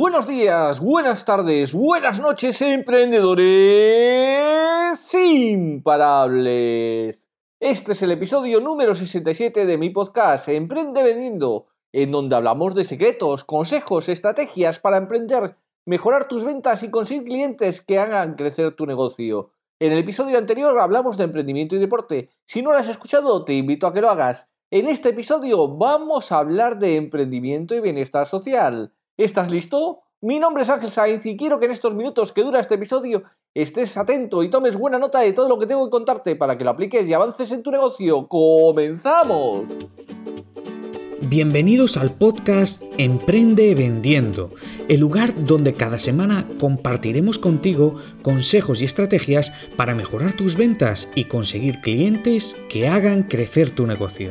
Buenos días, buenas tardes, buenas noches, emprendedores imparables. Este es el episodio número 67 de mi podcast Emprende Vendiendo, en donde hablamos de secretos, consejos, estrategias para emprender, mejorar tus ventas y conseguir clientes que hagan crecer tu negocio. En el episodio anterior hablamos de emprendimiento y deporte. Si no lo has escuchado, te invito a que lo hagas. En este episodio vamos a hablar de emprendimiento y bienestar social. ¿Estás listo? Mi nombre es Ángel Sainz y quiero que en estos minutos que dura este episodio estés atento y tomes buena nota de todo lo que tengo que contarte para que lo apliques y avances en tu negocio. ¡Comenzamos! Bienvenidos al podcast Emprende Vendiendo, el lugar donde cada semana compartiremos contigo consejos y estrategias para mejorar tus ventas y conseguir clientes que hagan crecer tu negocio.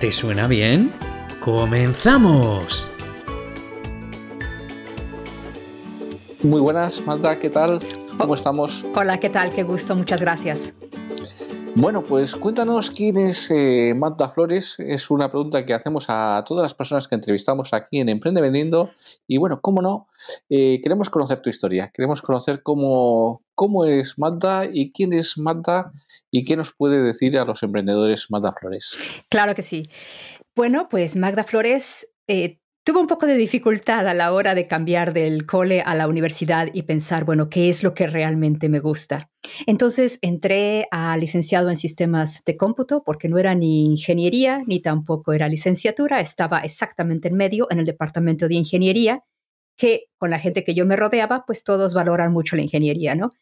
¿Te suena bien? ¡Comenzamos! Muy buenas, Magda, ¿qué tal? ¿Cómo estamos? Hola, ¿qué tal? Qué gusto, muchas gracias. Bueno, pues cuéntanos quién es eh, Magda Flores. Es una pregunta que hacemos a todas las personas que entrevistamos aquí en Emprende Vendiendo. Y bueno, cómo no, eh, queremos conocer tu historia. Queremos conocer cómo, cómo es Magda y quién es Magda ¿Y qué nos puede decir a los emprendedores Magda Flores? Claro que sí. Bueno, pues Magda Flores eh, tuvo un poco de dificultad a la hora de cambiar del cole a la universidad y pensar, bueno, ¿qué es lo que realmente me gusta? Entonces entré a licenciado en sistemas de cómputo porque no era ni ingeniería ni tampoco era licenciatura, estaba exactamente en medio en el departamento de ingeniería, que con la gente que yo me rodeaba, pues todos valoran mucho la ingeniería, ¿no?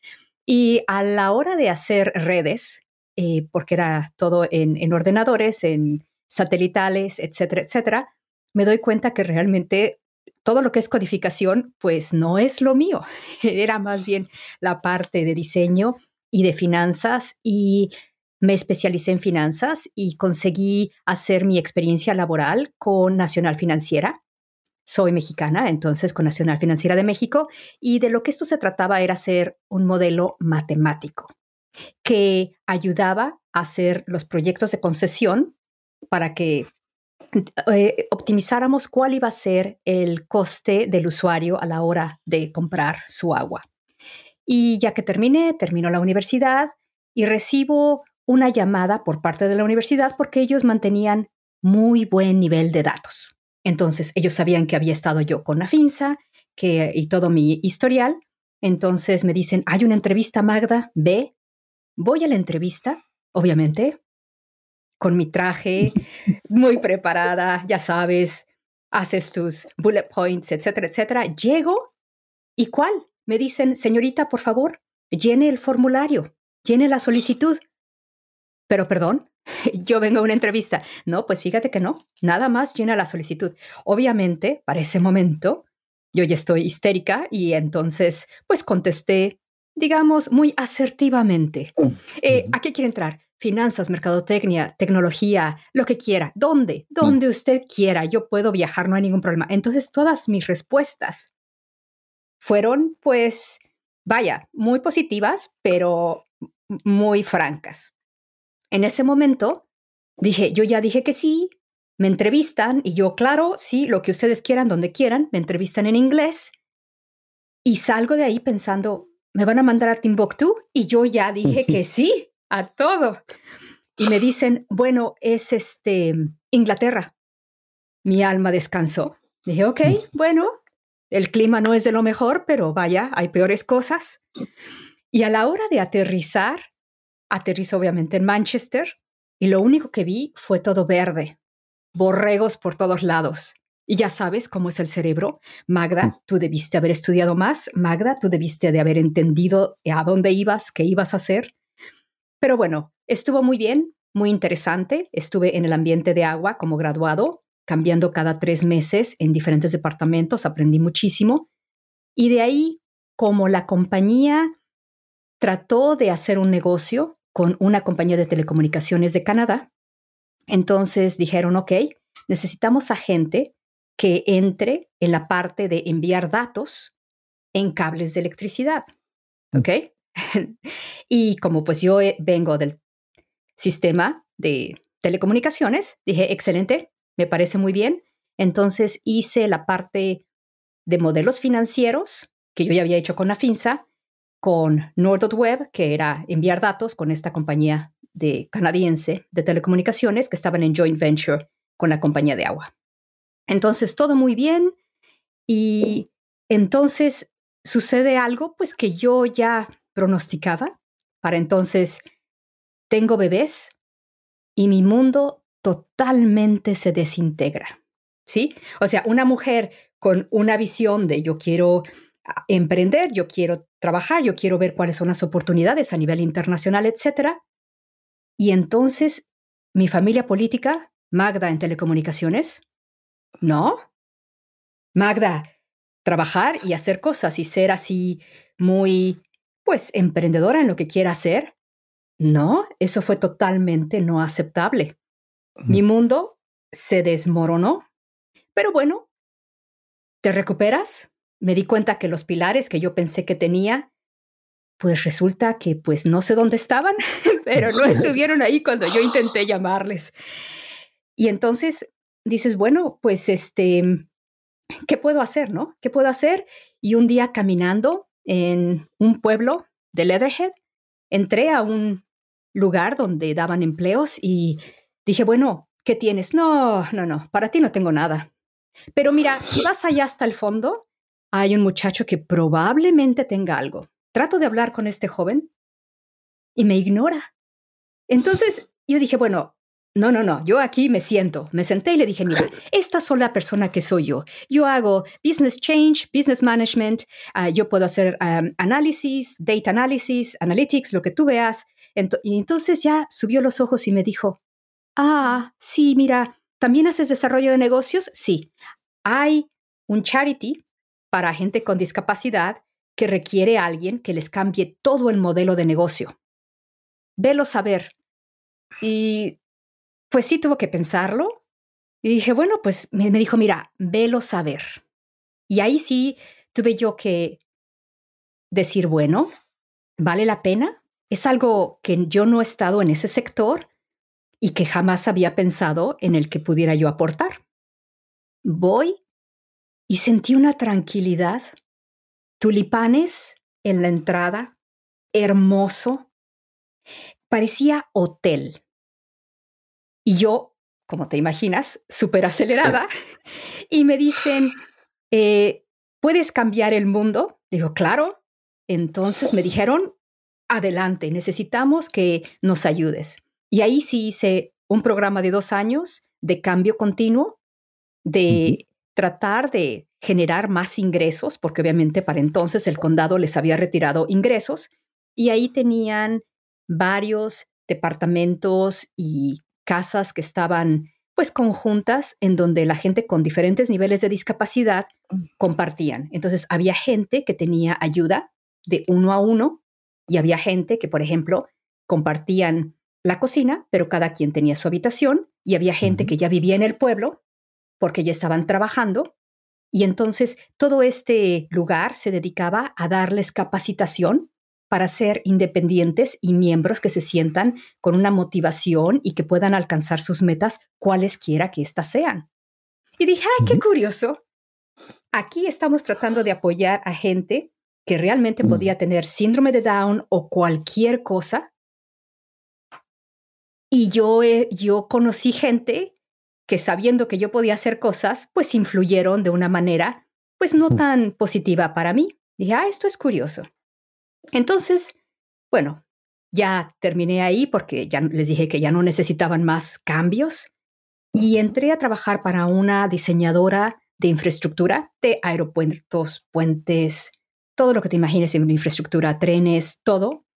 Y a la hora de hacer redes, eh, porque era todo en, ordenadores, en satelitales, etcétera, etcétera, me doy cuenta que realmente todo lo que es codificación, pues no es lo mío. Era más bien la parte de diseño y de finanzas y me especialicé en finanzas y conseguí hacer mi experiencia laboral con Nacional Financiera soy mexicana, entonces con Nacional Financiera de México, y de lo que esto se trataba era hacer un modelo matemático que ayudaba a hacer los proyectos de concesión para que eh, optimizáramos cuál iba a ser el coste del usuario a la hora de comprar su agua. Y ya que terminé, terminó la universidad y recibo una llamada por parte de la universidad porque ellos mantenían muy buen nivel de datos. Entonces, ellos sabían que había estado yo con la finza que, y todo mi historial. Entonces me dicen, hay una entrevista, Magda, ve. Voy a la entrevista, obviamente, con mi traje, muy preparada, ya sabes, haces tus bullet points, etcétera, etcétera. Llego y ¿cuál? Me dicen, señorita, por favor, llene el formulario, llene la solicitud. Pero perdón, yo vengo a una entrevista. No, pues fíjate que no, nada más llena la solicitud. Obviamente, para ese momento, yo ya estoy histérica y entonces, pues contesté, digamos, muy asertivamente. Eh, ¿A qué quiere entrar? Finanzas, mercadotecnia, tecnología, lo que quiera. ¿Dónde? Donde usted quiera. Yo puedo viajar, no hay ningún problema. Entonces, todas mis respuestas fueron, pues, vaya, muy positivas, pero muy francas. En ese momento dije, yo ya dije que sí, me entrevistan y yo, claro, sí, lo que ustedes quieran, donde quieran, me entrevistan en inglés y salgo de ahí pensando, ¿me van a mandar a Timbuktu? Y yo ya dije que sí, a todo. Y me dicen, bueno, es este Inglaterra. Mi alma descansó. Dije, ok, bueno, el clima no es de lo mejor, pero vaya, hay peores cosas. Y a la hora de aterrizar, aterrizo obviamente en Manchester y lo único que vi fue todo verde, borregos por todos lados. Y ya sabes cómo es el cerebro. Magda, mm. tú debiste haber estudiado más. Magda, tú debiste de haber entendido a dónde ibas, qué ibas a hacer. Pero bueno, estuvo muy bien, muy interesante. Estuve en el ambiente de agua como graduado, cambiando cada tres meses en diferentes departamentos. Aprendí muchísimo. Y de ahí, como la compañía trató de hacer un negocio con una compañía de telecomunicaciones de Canadá, entonces dijeron, ok, necesitamos a gente que entre en la parte de enviar datos en cables de electricidad. ¿Ok? y como pues yo eh, vengo del sistema de telecomunicaciones, dije, excelente, me parece muy bien. Entonces hice la parte de modelos financieros que yo ya había hecho con la FINSA, con Web, que era enviar datos con esta compañía de canadiense de telecomunicaciones que estaban en joint venture con la compañía de agua. Entonces, todo muy bien. Y entonces sucede algo, pues que yo ya pronosticaba. Para entonces, tengo bebés y mi mundo totalmente se desintegra. ¿Sí? O sea, una mujer con una visión de yo quiero emprender, yo quiero trabajar, yo quiero ver cuáles son las oportunidades a nivel internacional, etcétera. Y entonces mi familia política, Magda en telecomunicaciones, ¿no? Magda, trabajar y hacer cosas y ser así muy, pues, emprendedora en lo que quiera hacer. No, eso fue totalmente no aceptable. Mi mundo se desmoronó. Pero bueno, ¿te recuperas? Me di cuenta que los pilares que yo pensé que tenía, pues resulta que pues no sé dónde estaban, pero no estuvieron ahí cuando yo intenté llamarles. Y entonces dices, bueno, pues este, ¿qué puedo hacer, no? ¿Qué puedo hacer? Y un día caminando en un pueblo de Leatherhead, entré a un lugar donde daban empleos y dije, bueno, ¿qué tienes? No, no, no, para ti no tengo nada. Pero mira, si vas allá hasta el fondo, hay un muchacho que probablemente tenga algo. Trato de hablar con este joven y me ignora. Entonces yo dije, bueno, no, no, no, yo aquí me siento, me senté y le dije, mira, esta es la persona que soy yo. Yo hago business change, business management, ah, yo puedo hacer análisis, data analysis, analytics, lo que tú veas. y entonces ya subió los ojos y me dijo, ah, sí, mira, ¿también haces desarrollo de negocios? Sí, hay un charity para gente con discapacidad que requiere a alguien que les cambie todo el modelo de negocio. Velo saber. Y pues sí tuvo que pensarlo. Y dije, bueno, pues me, dijo, mira, velo saber. Y ahí sí tuve yo que decir, bueno, ¿vale la pena? Es algo que yo no he estado en ese sector y que jamás había pensado en el que pudiera yo aportar. Voy y sentí una tranquilidad, tulipanes en la entrada, hermoso. Parecía hotel. Y yo, como te imaginas, súper acelerada, y me dicen, eh, ¿puedes cambiar el mundo? Digo, claro. Entonces me dijeron, adelante, necesitamos que nos ayudes. Y ahí sí hice un programa de dos años de cambio continuo, de tratar de generar más ingresos, porque obviamente para entonces el condado les había retirado ingresos, y ahí tenían varios departamentos y casas que estaban pues conjuntas en donde la gente con diferentes niveles de discapacidad compartían. Entonces había gente que tenía ayuda de uno a uno y había gente que, por ejemplo, compartían la cocina, pero cada quien tenía su habitación y había gente que ya vivía en el pueblo porque ya estaban trabajando y entonces todo este lugar se dedicaba a darles capacitación para ser independientes y miembros que se sientan con una motivación y que puedan alcanzar sus metas cualesquiera que éstas sean. Y dije, ay, qué curioso. Aquí estamos tratando de apoyar a gente que realmente podía tener síndrome de Down o cualquier cosa. Y yo, yo conocí gente que sabiendo que yo podía hacer cosas, pues influyeron de una manera pues no tan positiva para mí. Dije, ah, esto es curioso. Entonces, bueno, ya terminé ahí porque ya les dije que ya no necesitaban más cambios y entré a trabajar para una diseñadora de infraestructura de aeropuertos, puentes, todo lo que te imagines en infraestructura, trenes, todo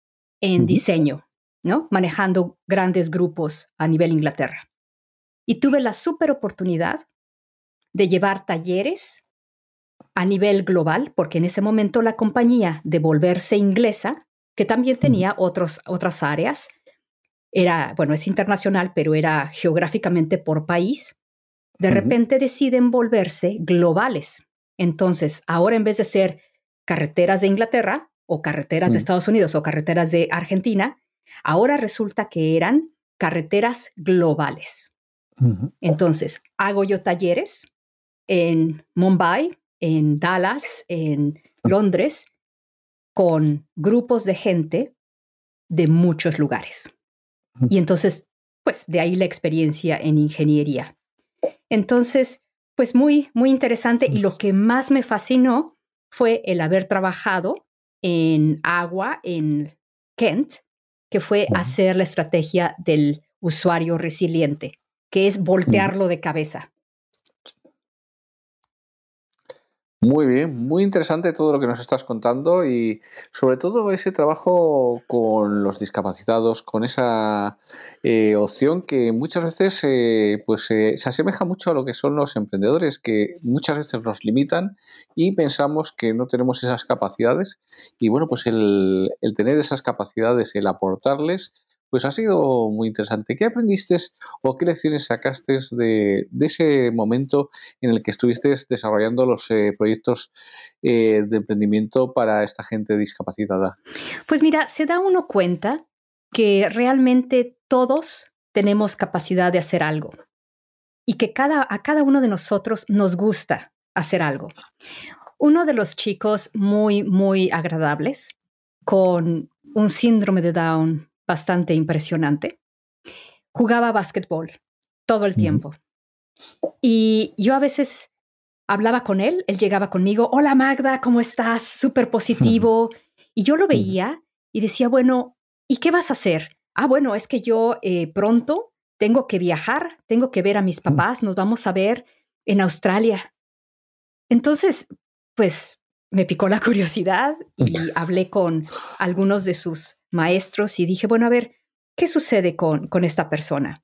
en diseño, ¿no? Manejando grandes grupos a nivel Inglaterra. Y tuve la super oportunidad de llevar talleres a nivel global, porque en ese momento la compañía de volverse inglesa, que también tenía otros, otras áreas, era, bueno, es internacional, pero era geográficamente por país, de repente deciden volverse globales. Entonces, ahora en vez de ser carreteras de Inglaterra o carreteras de Estados Unidos o carreteras de Argentina, ahora resulta que eran carreteras globales. Entonces, hago yo talleres en Mumbai, en Dallas, en Londres, con grupos de gente de muchos lugares. Y entonces, pues de ahí la experiencia en ingeniería. Entonces, pues muy, muy interesante y lo que más me fascinó fue el haber trabajado en agua en Kent, que fue hacer la estrategia del usuario resiliente, que es voltearlo de cabeza. Muy bien, muy interesante todo lo que nos estás contando y sobre todo ese trabajo con los discapacitados, con esa eh, opción que muchas veces eh, pues, eh, se asemeja mucho a lo que son los emprendedores, que muchas veces nos limitan y pensamos que no tenemos esas capacidades y bueno, pues el, el tener esas capacidades, el aportarles, pues ha sido muy interesante. ¿Qué aprendiste o qué lecciones sacaste de, ese momento en el que estuviste desarrollando los eh, proyectos eh, de emprendimiento para esta gente discapacitada? Pues mira, se da uno cuenta que realmente todos tenemos capacidad de hacer algo y que cada, a cada uno de nosotros nos gusta hacer algo. Uno de los chicos muy, muy agradables con un síndrome de Down bastante impresionante. Jugaba básquetbol todo el tiempo. Y yo a veces hablaba con él, él llegaba conmigo, hola Magda, ¿cómo estás? Súper positivo. Y yo lo veía y decía, bueno, ¿y qué vas a hacer? Ah, bueno, es que yo eh, pronto tengo que viajar, tengo que ver a mis papás, nos vamos a ver en Australia. Entonces, pues me picó la curiosidad y hablé con algunos de sus maestros y dije, bueno, a ver, ¿qué sucede con, con esta persona?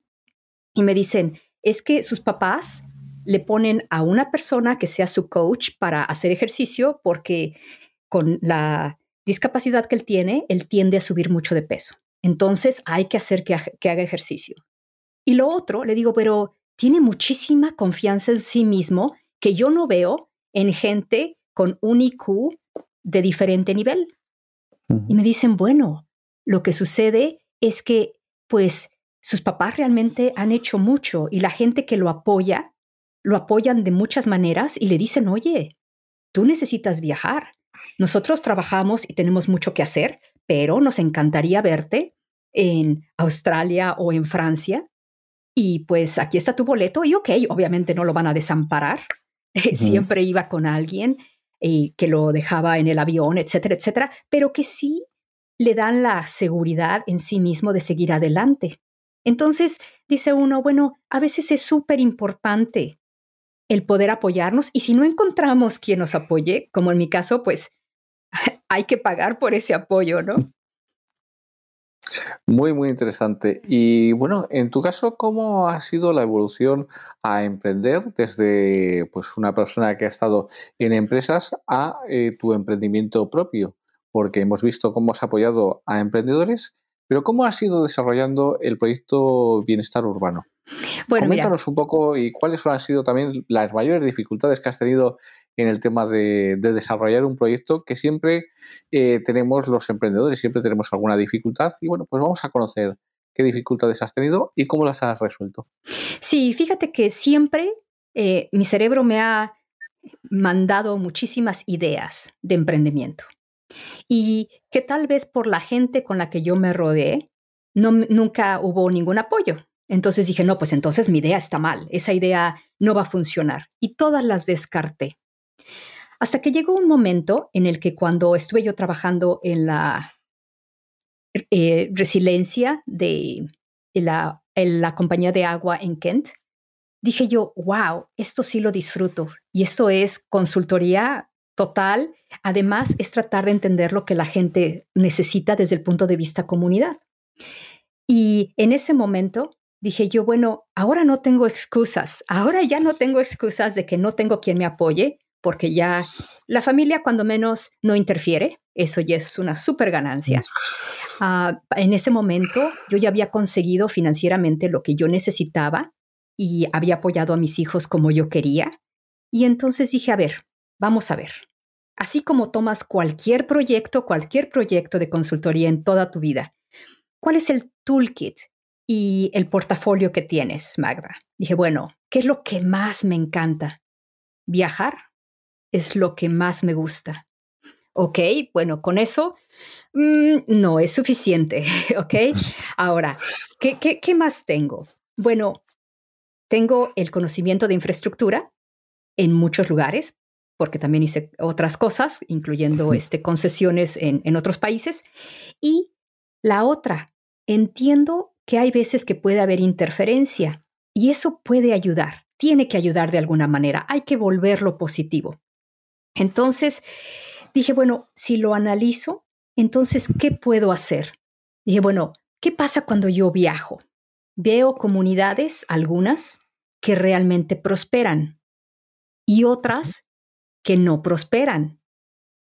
Y me dicen, es que sus papás le ponen a una persona que sea su coach para hacer ejercicio porque con la discapacidad que él tiene, él tiende a subir mucho de peso. Entonces hay que hacer que, que haga ejercicio. Y lo otro, le digo, pero tiene muchísima confianza en sí mismo que yo no veo en gente con un IQ de diferente nivel. Y me dicen, bueno, lo que sucede es que, pues, sus papás realmente han hecho mucho y la gente que lo apoya, lo apoyan de muchas maneras y le dicen, oye, tú necesitas viajar. Nosotros trabajamos y tenemos mucho que hacer, pero nos encantaría verte en Australia o en Francia. Y pues aquí está tu boleto y ok, obviamente no lo van a desamparar. Siempre iba con alguien eh, que lo dejaba en el avión, etcétera, etcétera, pero que sí le dan la seguridad en sí mismo de seguir adelante. Entonces, dice uno, bueno, a veces es súper importante el poder apoyarnos y si no encontramos quien nos apoye, como en mi caso, pues hay que pagar por ese apoyo, ¿no? Muy, muy interesante. Y bueno, en tu caso, ¿cómo ha sido la evolución a emprender desde pues, una persona que ha estado en empresas a eh, tu emprendimiento propio? Porque hemos visto cómo has apoyado a emprendedores, pero ¿cómo has ido desarrollando el proyecto Bienestar Urbano? Bueno, Coméntanos un poco y cuáles han sido también las mayores dificultades que has tenido en el tema de, desarrollar un proyecto que siempre eh, tenemos los emprendedores, siempre tenemos alguna dificultad y bueno, pues vamos a conocer qué dificultades has tenido y cómo las has resuelto. Sí, fíjate que siempre eh, mi cerebro me ha mandado muchísimas ideas de emprendimiento y que tal vez por la gente con la que yo me rodeé, no, nunca hubo ningún apoyo. Entonces dije, no, pues entonces mi idea está mal, esa idea no va a funcionar. Y todas las descarté. Hasta que llegó un momento en el que cuando estuve yo trabajando en la eh, resiliencia de la, en la compañía de agua en Kent, dije yo, wow, esto sí lo disfruto. Y esto es consultoría total. Además, es tratar de entender lo que la gente necesita desde el punto de vista comunidad. Y en ese momento dije yo, bueno, ahora no tengo excusas, ahora ya no tengo excusas de que no tengo quien me apoye, porque ya la familia cuando menos no interfiere, eso ya es una súper ganancia. Ah, en ese momento yo ya había conseguido financieramente lo que yo necesitaba y había apoyado a mis hijos como yo quería. Y entonces dije, a ver, vamos a ver. Así como tomas cualquier proyecto, cualquier proyecto de consultoría en toda tu vida, ¿cuál es el toolkit y el portafolio que tienes, Magda? Dije, bueno, ¿qué es lo que más me encanta? Viajar es lo que más me gusta. Ok, bueno, con eso mm, no es suficiente, ¿ok? Ahora, ¿qué, más tengo? Bueno, tengo el conocimiento de infraestructura en muchos lugares, porque también hice otras cosas, incluyendo este, concesiones en, en otros países. Y la otra, entiendo que hay veces que puede haber interferencia y eso puede ayudar, tiene que ayudar de alguna manera, hay que volverlo positivo. Entonces, dije, bueno, si lo analizo, entonces, ¿qué puedo hacer? Dije, bueno, ¿qué pasa cuando yo viajo? Veo comunidades, algunas, que realmente prosperan y otras que no prosperan.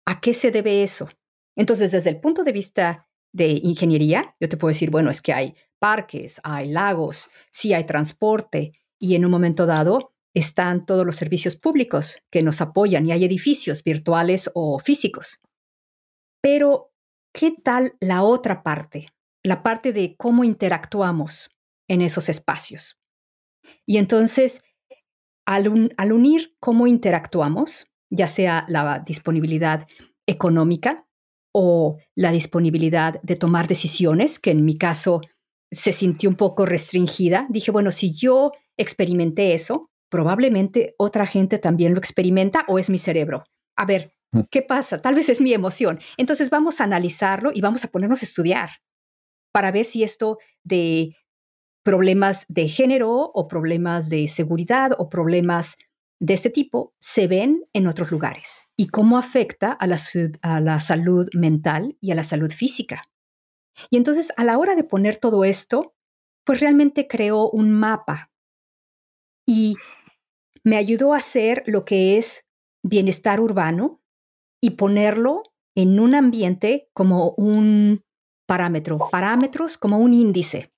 ¿A qué se debe eso? Entonces, desde el punto de vista de ingeniería, yo te puedo decir, bueno, es que hay parques, hay lagos, sí hay transporte y en un momento dado están todos los servicios públicos que nos apoyan y hay edificios virtuales o físicos. Pero, ¿qué tal la otra parte? La parte de cómo interactuamos en esos espacios. Y entonces, al, unir cómo interactuamos, ya sea la disponibilidad económica o la disponibilidad de tomar decisiones, que en mi caso se sintió un poco restringida, dije, bueno, si yo experimenté eso, probablemente otra gente también lo experimenta o es mi cerebro. A ver. ¿qué pasa? Tal vez es mi emoción. Entonces vamos a analizarlo y vamos a ponernos a estudiar para ver si esto de problemas de género o problemas de seguridad o problemas de este tipo se ven en otros lugares y cómo afecta a la, salud mental y a la salud física. Y entonces a la hora de poner todo esto, pues realmente creó un mapa y me ayudó a hacer lo que es bienestar urbano y ponerlo en un ambiente como un parámetro, parámetros como un índice.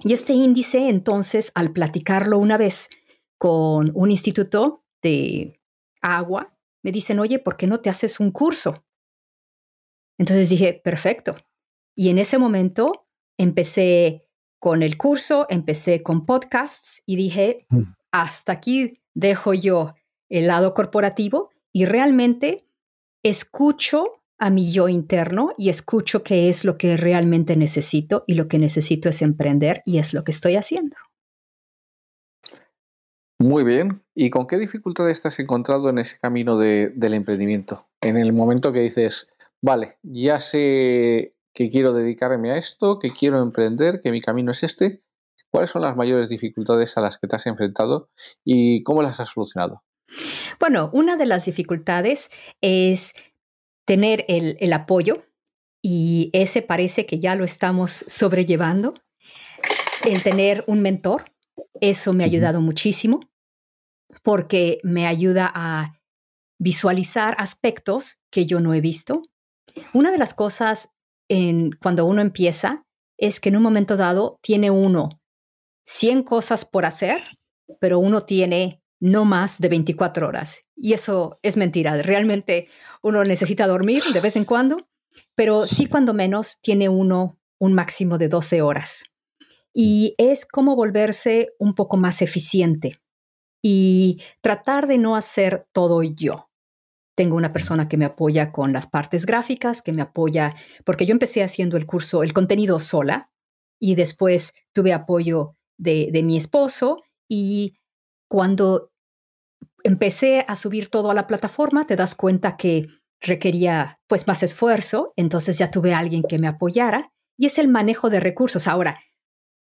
Y este índice, entonces, al platicarlo una vez con un instituto de agua, me dicen, oye, ¿por qué no te haces un curso? Entonces dije, perfecto. Y en ese momento empecé con el curso, empecé con podcasts y dije, mm. hasta aquí dejo yo el lado corporativo y realmente escucho a mi yo interno y escucho qué es lo que realmente necesito y lo que necesito es emprender y es lo que estoy haciendo. Muy bien. ¿Y con qué dificultades te has encontrado en ese camino del emprendimiento? En el momento que dices, vale, ya sé que quiero dedicarme a esto, que quiero emprender, que mi camino es este. ¿Cuáles son las mayores dificultades a las que te has enfrentado y cómo las has solucionado? Bueno, una de las dificultades es tener el, apoyo y ese parece que ya lo estamos sobrellevando. El tener un mentor, eso me ha ayudado muchísimo porque me ayuda a visualizar aspectos que yo no he visto. Una de las cosas en, cuando uno empieza es que en un momento dado tiene uno 100 cosas por hacer, pero uno tiene no más de 24 horas. Y eso es mentira. Realmente uno necesita dormir de vez en cuando, pero sí cuando menos tiene uno un máximo de 12 horas. Y es como volverse un poco más eficiente y tratar de no hacer todo yo. Tengo una persona que me apoya con las partes gráficas, que me apoya, porque yo empecé haciendo el curso, el contenido sola, y después tuve apoyo de, de mi esposo, y cuando empecé a subir todo a la plataforma, te das cuenta que requería pues más esfuerzo, entonces ya tuve a alguien que me apoyara y es el manejo de recursos. Ahora,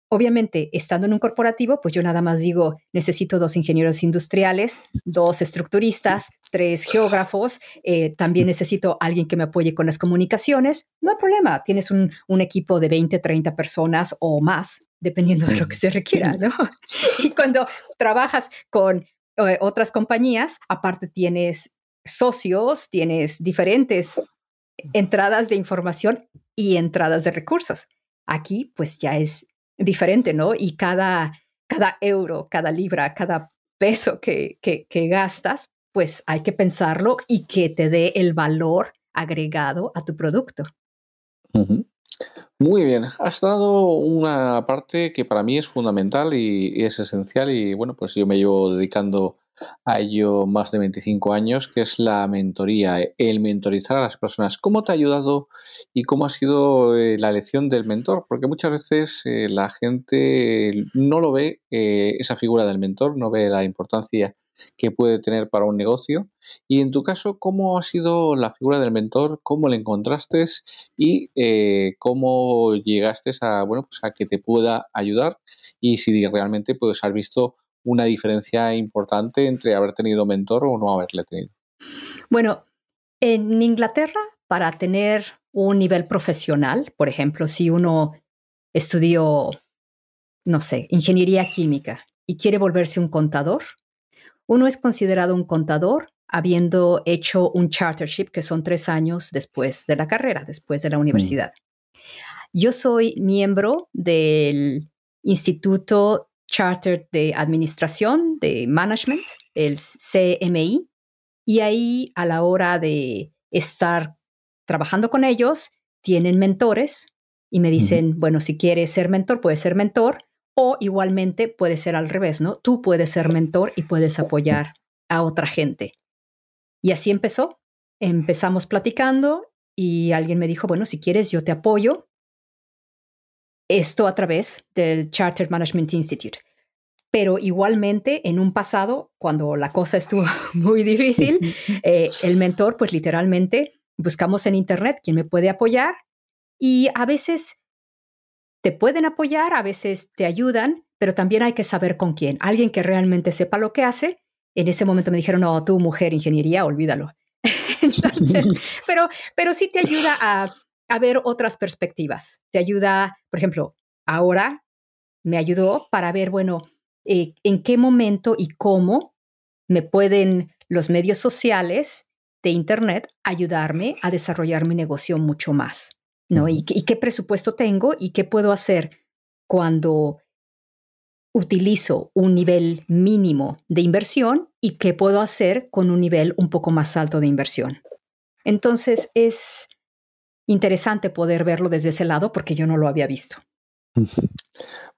obviamente, estando en un corporativo, pues yo nada más digo, necesito dos ingenieros industriales, dos estructuristas, tres geógrafos, eh, también necesito alguien que me apoye con las comunicaciones. No hay problema, tienes un, un equipo de 20, 30 personas o más, dependiendo de lo que se requiera, ¿no? Y cuando trabajas con eh, otras compañías, aparte tienes socios, tienes diferentes entradas de información y entradas de recursos. Aquí pues ya es diferente, ¿no? Y cada, cada euro, cada libra, cada peso que, que, gastas, pues hay que pensarlo y que te dé el valor agregado a tu producto. Muy bien, has dado una parte que para mí es fundamental y, es esencial y bueno, pues yo me llevo dedicando a ello más de 25 años, que es la mentoría, el mentorizar a las personas. ¿Cómo te ha ayudado y cómo ha sido eh, la elección del mentor? Porque muchas veces eh, la gente no lo ve, eh, esa figura del mentor, no ve la importancia que puede tener para un negocio. Y en tu caso, ¿cómo ha sido la figura del mentor? ¿Cómo le encontraste? Y cómo llegaste a, bueno, pues a que te pueda ayudar y si realmente puedes haber visto una diferencia importante entre haber tenido mentor o no haberle tenido? Bueno, en Inglaterra, para tener un nivel profesional, por ejemplo, si uno estudió, no sé, ingeniería química y quiere volverse un contador, uno es considerado un contador habiendo hecho un chartership, que son tres años después de la carrera, después de la mm. universidad. Yo soy miembro del Instituto Charter de Administración, de Management, el CMI, y ahí a la hora de estar trabajando con ellos, tienen mentores y me dicen, bueno, si quieres ser mentor, puedes ser mentor, o igualmente puede ser al revés, ¿no? Tú puedes ser mentor y puedes apoyar a otra gente. Y así empezó. Empezamos platicando y alguien me dijo, bueno, si quieres, yo te apoyo esto a través del Chartered Management Institute. Pero igualmente, en un pasado, cuando la cosa estuvo muy difícil, eh, el mentor, pues literalmente, buscamos en Internet quién me puede apoyar y a veces te pueden apoyar, a veces te ayudan, pero también hay que saber con quién. Alguien que realmente sepa lo que hace. En ese momento me dijeron, no, tú mujer, ingeniería, olvídalo. pero, pero sí te ayuda a a ver otras perspectivas. Te ayuda, por ejemplo, ahora me ayudó para ver, bueno, eh, en qué momento y cómo me pueden los medios sociales de Internet ayudarme a desarrollar mi negocio mucho más, ¿no? Y, y qué presupuesto tengo y qué puedo hacer cuando utilizo un nivel mínimo de inversión y qué puedo hacer con un nivel un poco más alto de inversión. Entonces es interesante poder verlo desde ese lado porque yo no lo había visto.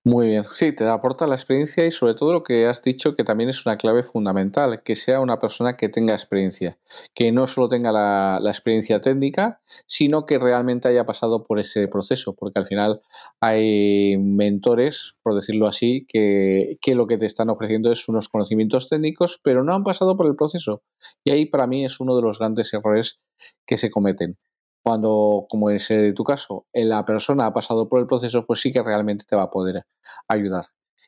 Muy bien, sí, te aporta la experiencia y sobre todo lo que has dicho que también es una clave fundamental, que sea una persona que tenga experiencia, que no solo tenga la, experiencia técnica, sino que realmente haya pasado por ese proceso, porque al final hay mentores, por decirlo así, que, lo que te están ofreciendo es unos conocimientos técnicos, pero no han pasado por el proceso. Y ahí para mí es uno de los grandes errores que se cometen cuando, como es eh, tu caso, eh, la persona ha pasado por el proceso, pues sí que realmente te va a poder ayudar.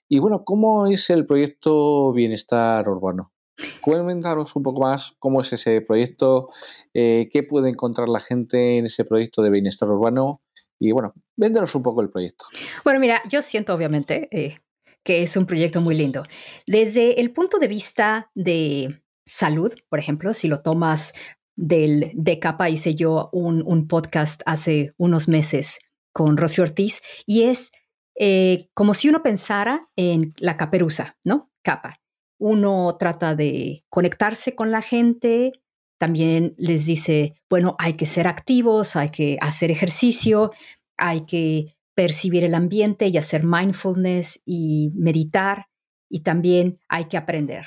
Y bueno, ¿cómo es el proyecto Bienestar Urbano? Cuéntanos un poco más cómo es ese proyecto, eh, qué puede encontrar la gente en ese proyecto de bienestar urbano y bueno, véndenos un poco el proyecto. Bueno, mira, yo siento obviamente que es un proyecto muy lindo. Desde el punto de vista de salud, por ejemplo, si lo tomas del, de capa hice yo un, podcast hace unos meses con Rocío Ortiz y es eh, como si uno pensara en la caperuza, ¿no? Capa. Uno trata de conectarse con la gente, también les dice, bueno, hay que ser activos, hay que hacer ejercicio, hay que percibir el ambiente y hacer mindfulness y meditar, y también hay que aprender.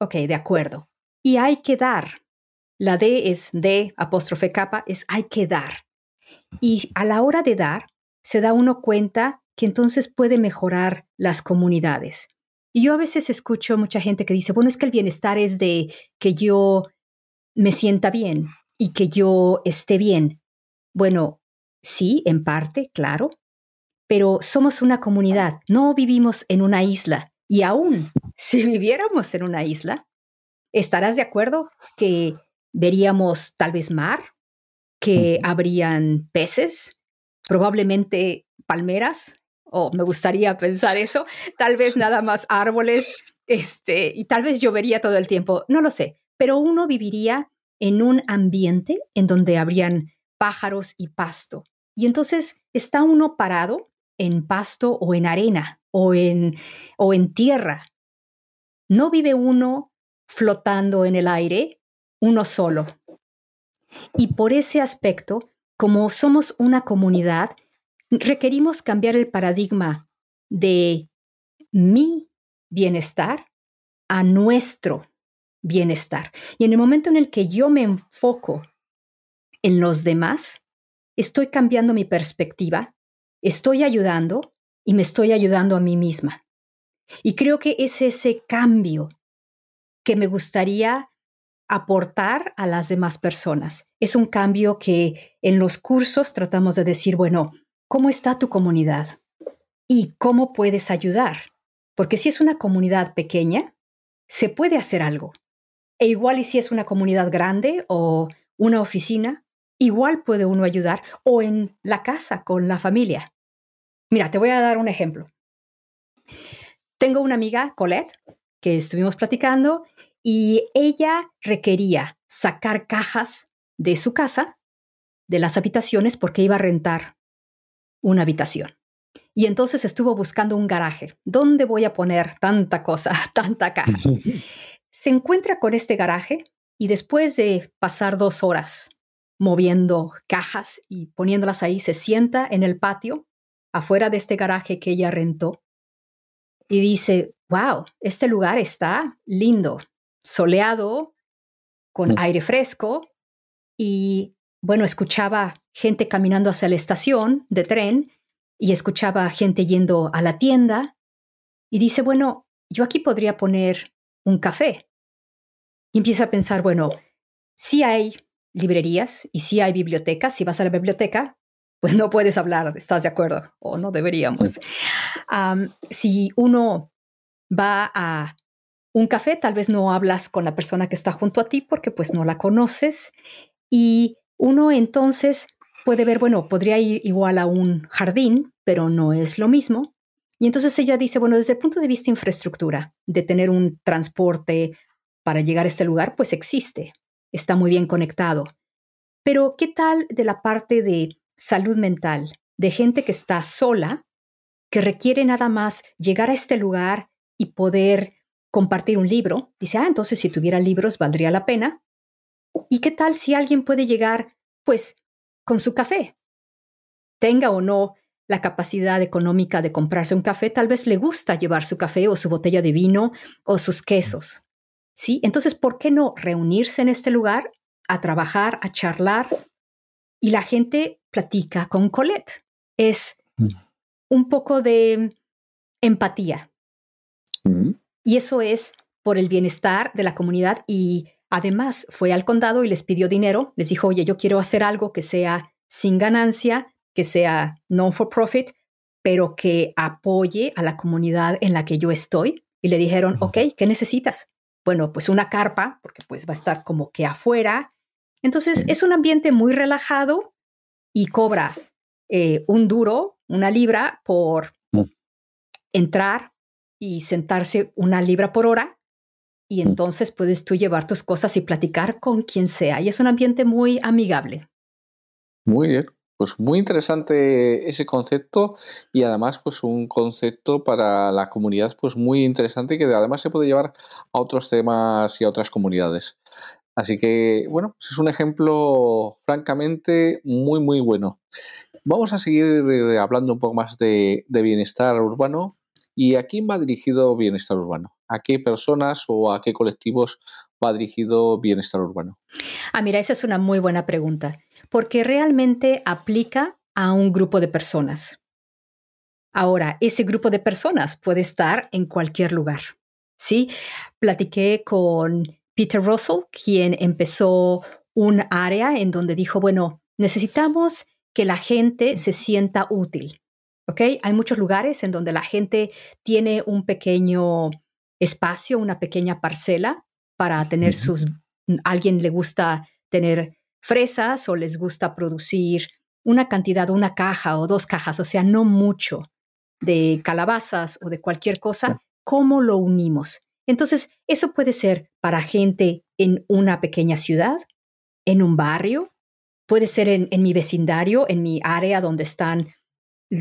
Ok, de acuerdo. Y hay que dar, la D es D, apóstrofe capa, es hay que dar. Y a la hora de dar, se da uno cuenta que entonces puede mejorar las comunidades. Y yo a veces escucho mucha gente que dice, bueno, es que el bienestar es de que yo me sienta bien y que yo esté bien. Bueno, sí, en parte, claro, pero somos una comunidad, no vivimos en una isla. Y aún si viviéramos en una isla, ¿estarás de acuerdo que veríamos tal vez mar, que habrían peces, probablemente palmeras, o me gustaría pensar eso, tal vez nada más árboles, este, y tal vez llovería todo el tiempo, no lo sé, pero uno viviría en un ambiente en donde habrían pájaros y pasto. Y entonces está uno parado en pasto o en arena o en, o en tierra. No vive uno flotando en el aire, uno solo. Y por ese aspecto, como somos una comunidad, requerimos cambiar el paradigma de mi bienestar a nuestro bienestar. Y en el momento en el que yo me enfoco en los demás, estoy cambiando mi perspectiva, estoy ayudando y me estoy ayudando a mí misma. Y creo que es ese cambio que me gustaría aportar a las demás personas. Es un cambio que en los cursos tratamos de decir, bueno, ¿cómo está tu comunidad? ¿Y cómo puedes ayudar? Porque si es una comunidad pequeña, se puede hacer algo. E igual y si es una comunidad grande o una oficina, igual puede uno ayudar o en la casa con la familia. Mira, te voy a dar un ejemplo. Tengo una amiga, Colette, que estuvimos platicando y ella requería sacar cajas de su casa, de las habitaciones, porque iba a rentar una habitación. Y entonces estuvo buscando un garaje. ¿Dónde voy a poner tanta cosa, tanta caja? Se encuentra con este garaje y después de pasar dos horas moviendo cajas y poniéndolas ahí, se sienta en el patio afuera de este garaje que ella rentó y dice, wow, este lugar está lindo, soleado, con mm. aire fresco y bueno, escuchaba gente caminando hacia la estación de tren y escuchaba gente yendo a la tienda y dice, bueno, yo aquí podría poner un café. Y empieza a pensar, bueno, si hay librerías y si hay bibliotecas, si vas a la biblioteca, pues no puedes hablar, ¿estás de acuerdo? O no deberíamos. si uno va a un café, tal vez no hablas con la persona que está junto a ti porque pues no la conoces y uno entonces puede ver, bueno, podría ir igual a un jardín, pero no es lo mismo. Y entonces ella dice, bueno, desde el punto de vista de infraestructura, de tener un transporte para llegar a este lugar, pues existe, está muy bien conectado. Pero ¿qué tal de la parte de salud mental, de gente que está sola, que requiere nada más llegar a este lugar y poder compartir un libro, dice, ah, entonces si tuviera libros valdría la pena. ¿Y qué tal si alguien puede llegar, pues, con su café? Tenga o no la capacidad económica de comprarse un café, tal vez le gusta llevar su café o su botella de vino o sus quesos. ¿Sí? Entonces, ¿por qué no reunirse en este lugar a trabajar, a charlar? Y la gente platica con Colette. Es mm. un poco de empatía. Y eso es por el bienestar de la comunidad y además fue al condado y les pidió dinero, les dijo, oye, yo quiero hacer algo que sea sin ganancia, que sea non for profit, pero que apoye a la comunidad en la que yo estoy. Y le dijeron, ok, ¿qué necesitas? Bueno, pues una carpa, porque pues va a estar como que afuera. Entonces es un ambiente muy relajado y cobra eh, un duro, una libra por mm. entrar, y sentarse una libra por hora y mm. entonces puedes tú llevar tus cosas y platicar con quien sea. Y es un ambiente muy amigable. Muy bien. Pues muy interesante ese concepto y además pues un concepto para la comunidad pues muy interesante que además se puede llevar a otros temas y a otras comunidades. Así que bueno, pues es un ejemplo francamente muy muy bueno. Vamos a seguir hablando un poco más de, de bienestar urbano ¿Y a quién va dirigido Bienestar Urbano? ¿A qué personas o a qué colectivos va dirigido Bienestar Urbano? Ah, mira, esa es una muy buena pregunta, porque realmente aplica a un grupo de personas. Ahora, ese grupo de personas puede estar en cualquier lugar. Sí, platiqué con Peter Russell, quien empezó un área en donde dijo, bueno, necesitamos que la gente se sienta útil. ¿Ok? Hay muchos lugares en donde la gente tiene un pequeño espacio, una pequeña parcela para tener sus... Alguien le gusta tener fresas o les gusta producir una cantidad, una caja o dos cajas, o sea, no mucho de calabazas o de cualquier cosa, ¿cómo lo unimos? Entonces, eso puede ser para gente en una pequeña ciudad, en un barrio, puede ser en, mi vecindario, en mi área donde están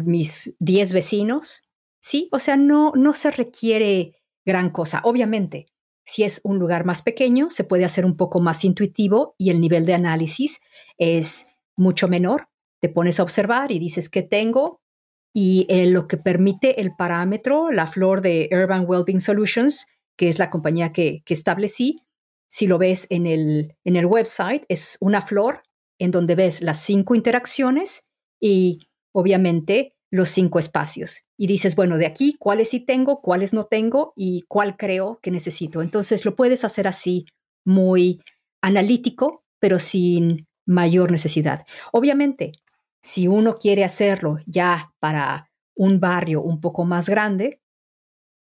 mis 10 vecinos, ¿sí? O sea, no, no se requiere gran cosa. Obviamente, si es un lugar más pequeño, se puede hacer un poco más intuitivo y el nivel de análisis es mucho menor. Te pones a observar y dices, ¿qué tengo? Y eh, lo que permite el parámetro, la flor de Urban Wellbeing Solutions, que es la compañía que, establecí, si lo ves en el, en el website, es una flor en donde ves las cinco interacciones y obviamente los cinco espacios. Y dices, bueno, de aquí, cuáles sí tengo, cuáles no tengo y cuál creo que necesito. Entonces lo puedes hacer así, muy analítico, pero sin mayor necesidad. Obviamente, si uno quiere hacerlo ya para un barrio un poco más grande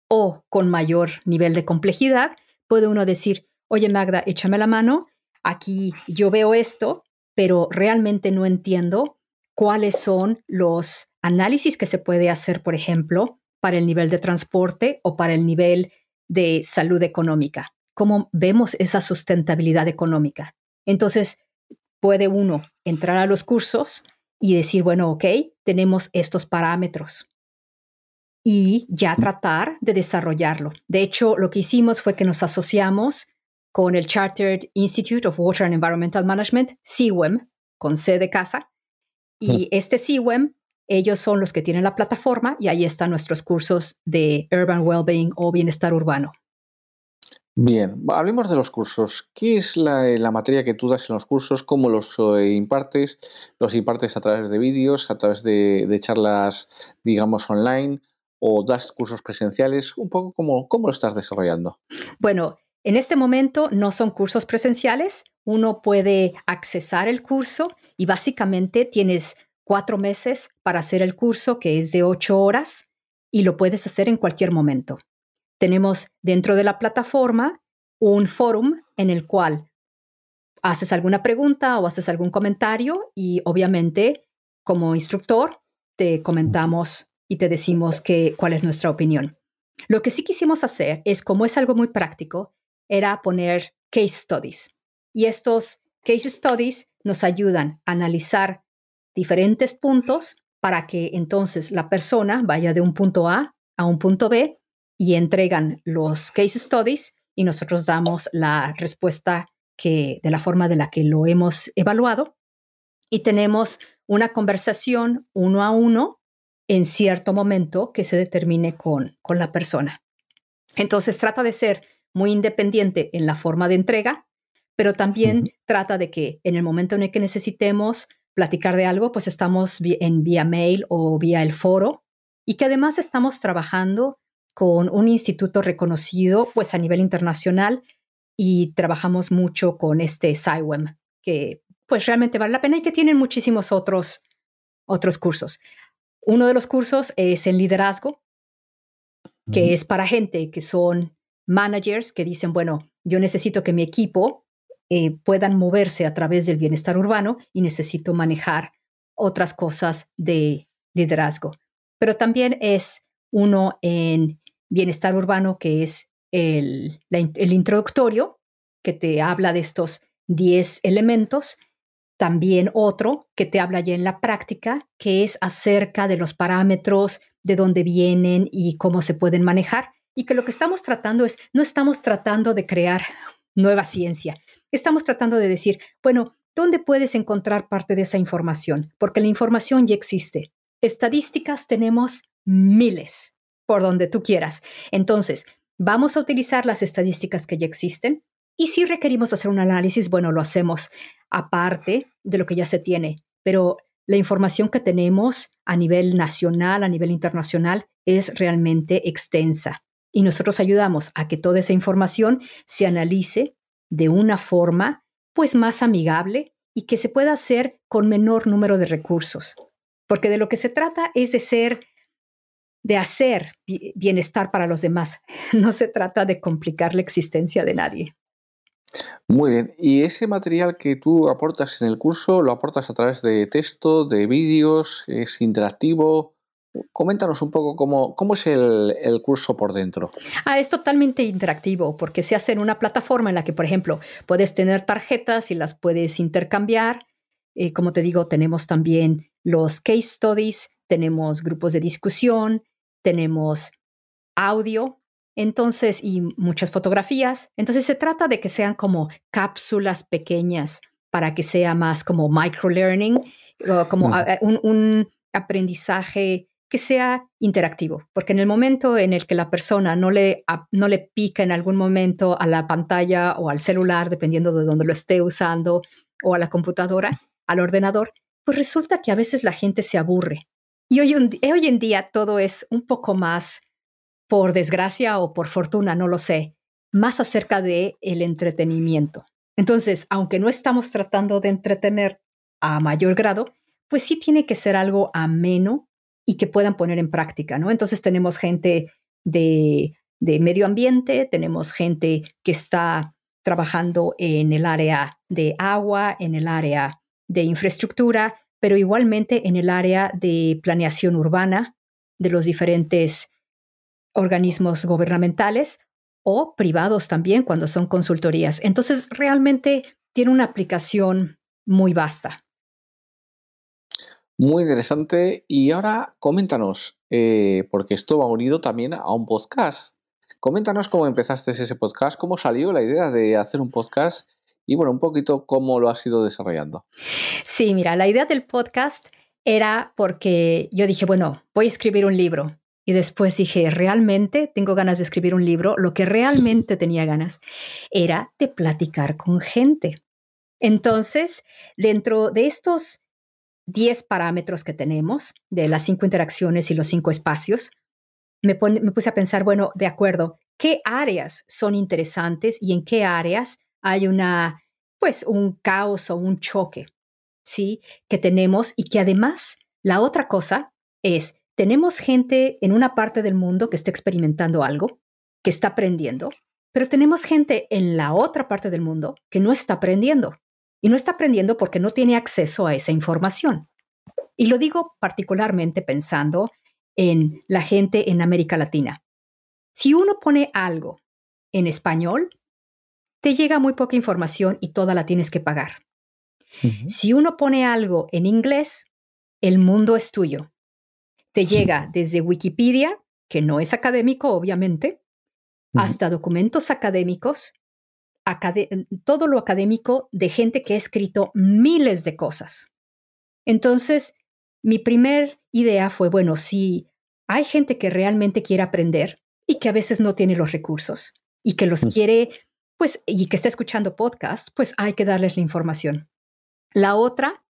o con mayor nivel de complejidad, puede uno decir, oye Magda, échame la mano, aquí yo veo esto, pero realmente no entiendo cuáles son los análisis que se puede hacer, por ejemplo, para el nivel de transporte o para el nivel de salud económica. ¿Cómo vemos esa sustentabilidad económica? Entonces, puede uno entrar a los cursos, y decir, bueno, ok, tenemos estos parámetros y ya tratar de desarrollarlo. De hecho, lo que hicimos fue que nos asociamos con el Chartered Institute of Water and Environmental Management, CWEM, con C de casa. Y este CWEM, ellos son los que tienen la plataforma y ahí están nuestros cursos de Urban Wellbeing o Bienestar Urbano. Bien, hablemos de los cursos. ¿Qué es la, materia que tú das en los cursos? ¿Cómo los eh, impartes? ¿Los impartes a través de vídeos, a través de, charlas, digamos, online? ¿O das cursos presenciales? Un poco cómo, cómo lo estás desarrollando. Bueno, en este momento no son cursos presenciales. Uno puede accesar el curso y básicamente tienes cuatro meses para hacer el curso, que es de ocho horas, y lo puedes hacer en cualquier momento. Tenemos dentro de la plataforma un forum en el cual haces alguna pregunta o haces algún comentario y obviamente como instructor te comentamos y te decimos que, cuál es nuestra opinión. Lo que sí quisimos hacer es, como es algo muy práctico, era poner case studies. Y estos case studies nos ayudan a analizar diferentes puntos para que entonces la persona vaya de un punto A a un punto B y entregan los case studies y nosotros damos la respuesta que de la forma de la que lo hemos evaluado y tenemos una conversación uno a uno en cierto momento que se determine con, con la persona. Entonces trata de ser muy independiente en la forma de entrega, pero también trata de que en el momento en el que necesitemos platicar de algo, pues estamos en vía mail o vía el foro y que además estamos trabajando con un instituto reconocido pues a nivel internacional y trabajamos mucho con este SciWEM, que pues realmente vale la pena y que tienen muchísimos otros, otros cursos. Uno de los cursos es en liderazgo, que es para gente que son managers que dicen, bueno, yo necesito que mi equipo eh, puedan moverse a través del bienestar urbano y necesito manejar otras cosas de liderazgo. Pero también es uno en bienestar urbano, que es el, el introductorio, que te habla de estos 10 elementos. También otro que te habla ya en la práctica, que es acerca de los parámetros, de dónde vienen y cómo se pueden manejar. Y que lo que estamos tratando es, no estamos tratando de crear nueva ciencia, estamos tratando de decir, bueno, ¿dónde puedes encontrar parte de esa información? Porque la información ya existe. Estadísticas tenemos miles por donde tú quieras. Entonces, vamos a utilizar las estadísticas que ya existen y si requerimos hacer un análisis, bueno, lo hacemos aparte de lo que ya se tiene, pero la información que tenemos a nivel nacional, a nivel internacional, es realmente extensa. Y nosotros ayudamos a que toda esa información se analice de una forma pues más amigable y que se pueda hacer con menor número de recursos. Porque de lo que se trata es de ser, de hacer bienestar para los demás. No se trata de complicar la existencia de nadie. Muy bien. ¿Y ese material que tú aportas en el curso, lo aportas a través de texto, de vídeos, es interactivo? Coméntanos un poco cómo, cómo es el, curso por dentro. Ah, es totalmente interactivo porque se hace en una plataforma en la que, por ejemplo, puedes tener tarjetas y las puedes intercambiar. Eh, como te digo, tenemos también los case studies, tenemos grupos de discusión, tenemos audio entonces, y muchas fotografías. Entonces, se trata de que sean como cápsulas pequeñas para que sea más como microlearning, como un, aprendizaje que sea interactivo, porque en el momento en el que la persona no le, no le pica en algún momento a la pantalla o al celular, dependiendo de dónde lo esté usando, o a la computadora, al ordenador, pues resulta que a veces la gente se aburre. Y hoy, hoy en día todo es un poco más por desgracia o por fortuna, no lo sé, más acerca de el entretenimiento. Entonces, aunque no estamos tratando de entretener a mayor grado, pues sí tiene que ser algo ameno y que puedan poner en práctica, ¿no? Entonces tenemos gente de, de medio ambiente, tenemos gente que está trabajando en el área de agua, en el área de infraestructura, pero igualmente en el área de planeación urbana de los diferentes organismos gubernamentales o privados también cuando son consultorías. Entonces, realmente tiene una aplicación muy vasta. Muy interesante. Y ahora coméntanos, eh, porque esto va unido también a un podcast. Coméntanos cómo empezaste ese podcast, cómo salió la idea de hacer un podcast y bueno, un poquito cómo lo has ido desarrollando. Sí, mira, la idea del podcast era porque yo dije, bueno, voy a escribir un libro. Y después dije, realmente tengo ganas de escribir un libro. Lo que realmente tenía ganas era de platicar con gente. Entonces, dentro de estos 10 parámetros que tenemos, de las cinco interacciones y los cinco espacios, me, me puse a pensar, bueno, de acuerdo, ¿qué áreas son interesantes y en qué áreas hay una, pues, un caos o un choque, ¿sí? Que tenemos y que además la otra cosa es tenemos gente en una parte del mundo que está experimentando algo, que está aprendiendo, pero tenemos gente en la otra parte del mundo que no está aprendiendo. Y no está aprendiendo porque no tiene acceso a esa información. Y lo digo particularmente pensando en la gente en América Latina. Si uno pone algo en español, te llega muy poca información y toda la tienes que pagar. Si uno pone algo en inglés, el mundo es tuyo te llega desde Wikipedia, que no es académico, obviamente, hasta documentos académicos, todo lo académico de gente que ha escrito miles de cosas. Entonces, mi primer idea fue, bueno, si hay gente que realmente quiere aprender y que a veces no tiene los recursos y que los quiere, pues, y que está escuchando podcasts, pues hay que darles la información. La otra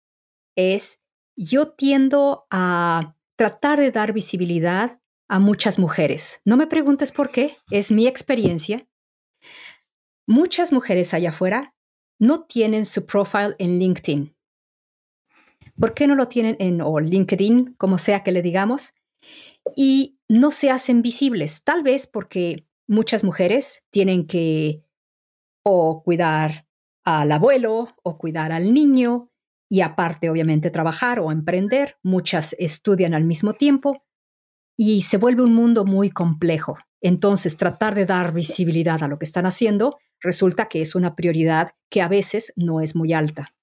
es, yo tiendo a tratar de dar visibilidad a muchas mujeres. No me preguntes por qué, es mi experiencia. Muchas mujeres allá afuera no tienen su profile en LinkedIn. ¿Por qué no lo tienen en o LinkedIn, como sea que le digamos? Y no se hacen visibles, tal vez porque muchas mujeres tienen que o cuidar al abuelo o cuidar al niño y aparte, obviamente, trabajar o emprender. Muchas estudian al mismo tiempo y se vuelve un mundo muy complejo. Entonces, tratar de dar visibilidad a lo que están haciendo resulta que es una prioridad que a veces no es muy alta.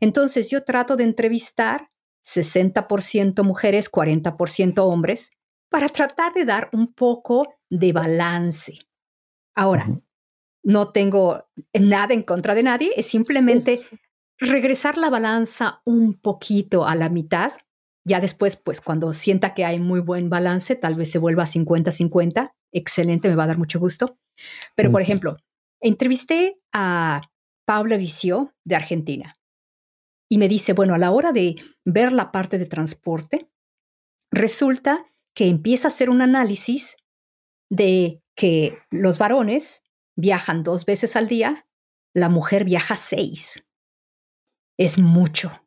Entonces, yo trato de entrevistar 60% mujeres, 40% hombres, para tratar de dar un poco de balance. Ahora, no tengo nada en contra de nadie, es simplemente regresar la balanza un poquito a la mitad. Ya después, pues cuando sienta que hay muy buen balance, tal vez se vuelva a 50-50. Excelente, me va a dar mucho gusto. Pero, por ejemplo, entrevisté a Paula Vicio de Argentina. y me dice, bueno, a la hora de ver la parte de transporte, resulta que empieza a hacer un análisis de que los varones viajan dos veces al día, la mujer viaja seis. Es mucho.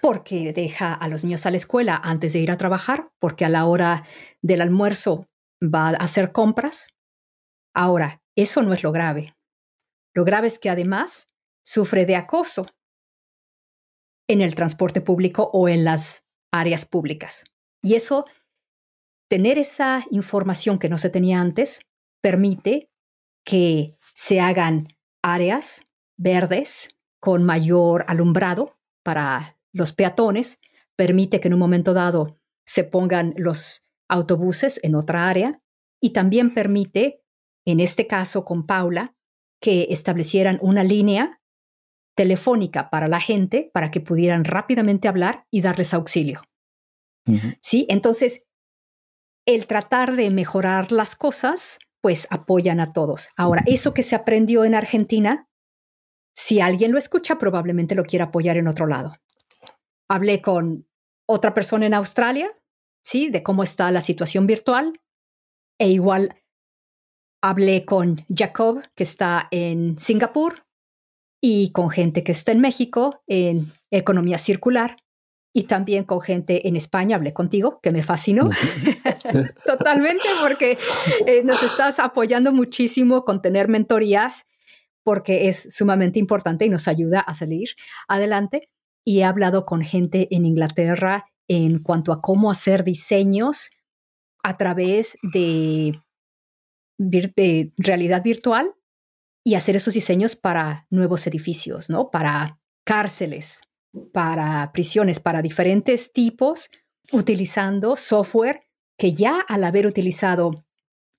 Porque deja a los niños a la escuela antes de ir a trabajar, porque a la hora del almuerzo va a hacer compras. Ahora, eso no es lo grave. Lo grave es que además sufre de acoso en el transporte público o en las áreas públicas. Y eso, tener esa información que no se tenía antes, permite que se hagan áreas verdes con mayor alumbrado para los peatones, permite que en un momento dado se pongan los autobuses en otra área y también permite, en este caso con Paula, que establecieran una línea telefónica para la gente para que pudieran rápidamente hablar y darles auxilio. ¿Sí? Entonces, el tratar de mejorar las cosas, pues apoyan a todos. Ahora, eso que se aprendió en Argentina, si alguien lo escucha, probablemente lo quiera apoyar en otro lado. Hablé con otra persona en Australia, ¿sí? De cómo está la situación virtual. E igual hablé con Jacob, que está en Singapur, y con gente que está en México en economía circular y también con gente en España, hablé contigo, que me fascinó totalmente porque eh, nos estás apoyando muchísimo con tener mentorías porque es sumamente importante y nos ayuda a salir adelante. Y he hablado con gente en Inglaterra en cuanto a cómo hacer diseños a través de, de realidad virtual y hacer esos diseños para nuevos edificios, ¿no? Para cárceles, para prisiones, para diferentes tipos, utilizando software que ya al haber utilizado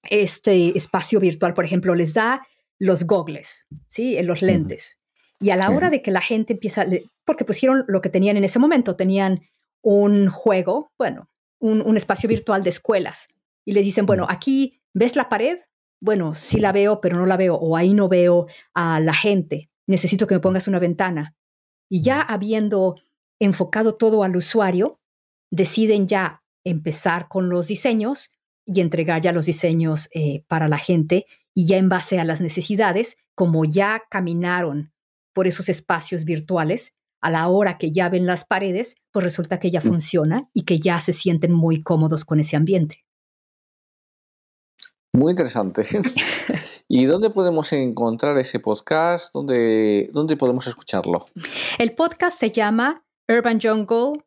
este espacio virtual, por ejemplo, les da los gogles, ¿sí? Los lentes. Y a la hora de que la gente empieza, porque pusieron lo que tenían en ese momento, tenían un juego, bueno, un, un espacio virtual de escuelas. Y le dicen, bueno, aquí ves la pared, bueno, sí la veo, pero no la veo, o ahí no veo a la gente, necesito que me pongas una ventana. Y ya habiendo enfocado todo al usuario, deciden ya empezar con los diseños y entregar ya los diseños eh, para la gente y ya en base a las necesidades, como ya caminaron por esos espacios virtuales, a la hora que ya ven las paredes, pues resulta que ya mm. funciona y que ya se sienten muy cómodos con ese ambiente. Muy interesante. ¿Y dónde podemos encontrar ese podcast? ¿Dónde, ¿Dónde podemos escucharlo? El podcast se llama Urban Jungle,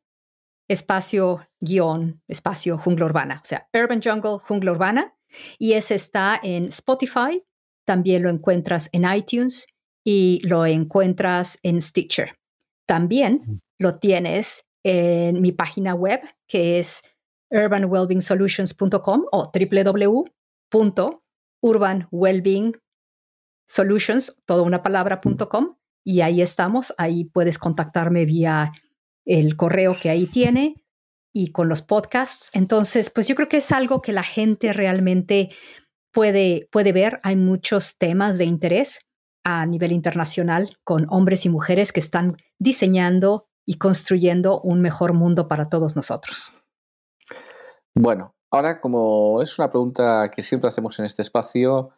espacio guion, espacio jungla urbana. O sea, Urban Jungle, jungla urbana. Y ese está en Spotify. También lo encuentras en iTunes y lo encuentras en Stitcher. También mm. lo tienes en mi página web, que es urbanwellbeingsolutions.com o www punto urban wellbeing solutions, toda una palabra.com y ahí estamos, ahí puedes contactarme vía el correo que ahí tiene y con los podcasts. Entonces, pues yo creo que es algo que la gente realmente puede, puede ver. Hay muchos temas de interés a nivel internacional con hombres y mujeres que están diseñando y construyendo un mejor mundo para todos nosotros. Bueno, Ahora, como es una pregunta que siempre hacemos en este espacio,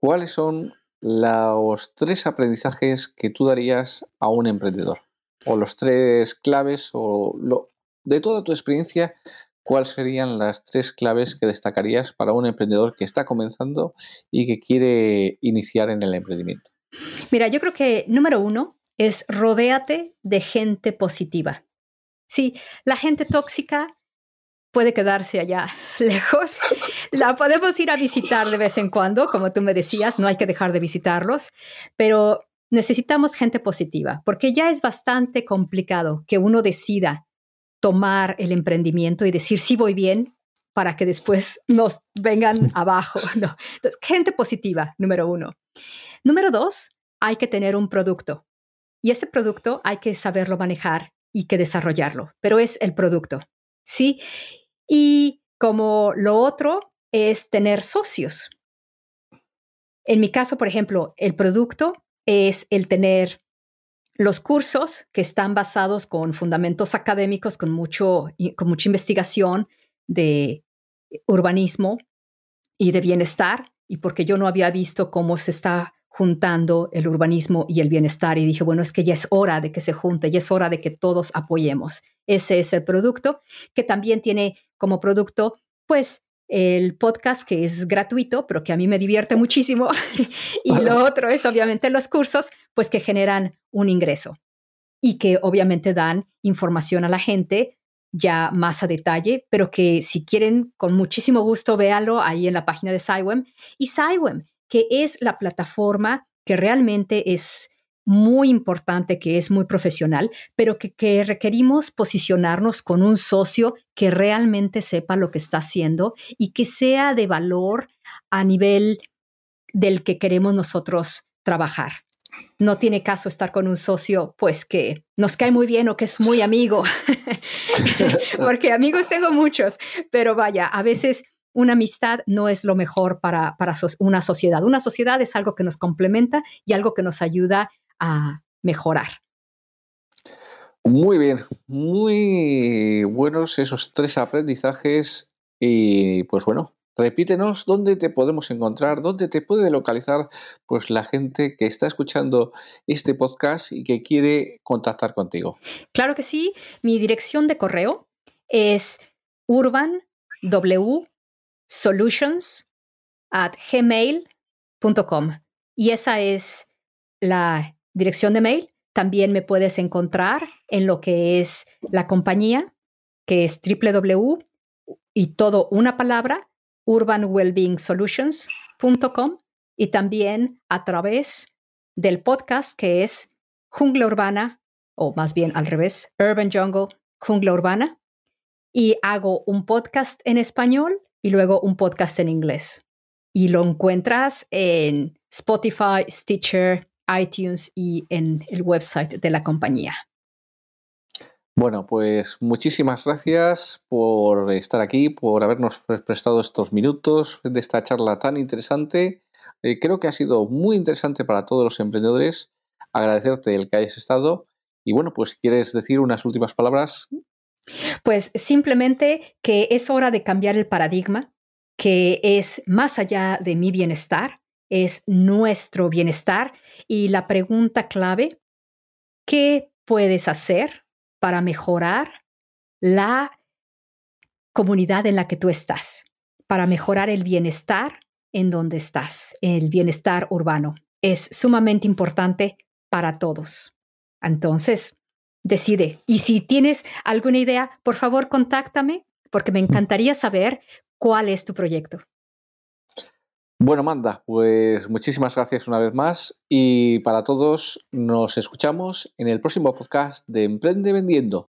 ¿cuáles son los tres aprendizajes que tú darías a un emprendedor? O los tres claves, o de toda tu experiencia, ¿cuáles serían las tres claves que destacarías para un emprendedor que está comenzando y que quiere iniciar en el emprendimiento? Mira, yo creo que número uno es rodéate de gente positiva. Sí, la gente tóxica puede quedarse allá lejos. La podemos ir a visitar de vez en cuando, como tú me decías, no hay que dejar de visitarlos, pero necesitamos gente positiva, porque ya es bastante complicado que uno decida tomar el emprendimiento y decir, sí voy bien, para que después nos vengan abajo. No. gente positiva, número uno. Número dos, hay que tener un producto. Y ese producto hay que saberlo manejar y que desarrollarlo, pero es el producto. Sí, y como lo otro es tener socios. En mi caso, por ejemplo, el producto es el tener los cursos que están basados con fundamentos académicos, con, mucho, con mucha investigación de urbanismo y de bienestar, y porque yo no había visto cómo se está juntando el urbanismo y el bienestar y dije, bueno, es que ya es hora de que se junte, ya es hora de que todos apoyemos. Ese es el producto que también tiene como producto, pues, el podcast que es gratuito, pero que a mí me divierte muchísimo. y lo otro es obviamente los cursos, pues que generan un ingreso y que obviamente dan información a la gente ya más a detalle, pero que si quieren, con muchísimo gusto, véanlo ahí en la página de SciWem. Y SciWem, que es la plataforma que realmente es muy importante, que es muy profesional, pero que, requerimos posicionarnos con un socio que realmente sepa lo que está haciendo y que sea de valor a nivel del que queremos nosotros trabajar. No tiene caso estar con un socio, pues que nos cae muy bien o que es muy amigo, porque amigos tengo muchos, pero vaya, a veces una amistad no es lo mejor para, para una sociedad. Una sociedad es algo que nos complementa y algo que nos ayuda a mejorar. Muy bien, muy buenos esos tres aprendizajes y pues bueno, repítenos dónde te podemos encontrar, dónde te puede localizar pues la gente que está escuchando este podcast y que quiere contactar contigo. Claro que sí, mi dirección de correo es urbanwsolutions at gmail.com y esa es la dirección de mail. También me puedes encontrar en lo que es la compañía, que es www y todo una palabra, urbanwellbeingsolutions.com y también a través del podcast que es Jungla Urbana, o más bien al revés, Urban Jungle, Jungla Urbana. Y hago un podcast en español y luego un podcast en inglés. Y lo encuentras en Spotify, Stitcher, iTunes y en el website de la compañía. Bueno, pues muchísimas gracias por estar aquí, por habernos prestado estos minutos de esta charla tan interesante. Eh, creo que ha sido muy interesante para todos los emprendedores. Agradecerte el que hayas estado. Y bueno, pues quieres decir unas últimas palabras. Pues simplemente que es hora de cambiar el paradigma, que es más allá de mi bienestar, es nuestro bienestar. Y la pregunta clave, ¿qué puedes hacer para mejorar la comunidad en la que tú estás? Para mejorar el bienestar en donde estás, el bienestar urbano. Es sumamente importante para todos. Entonces, decide. Y si tienes alguna idea, por favor, contáctame porque me encantaría saber cuál es tu proyecto. Bueno, Manda, pues muchísimas gracias una vez más y para todos nos escuchamos en el próximo podcast de Emprende Vendiendo.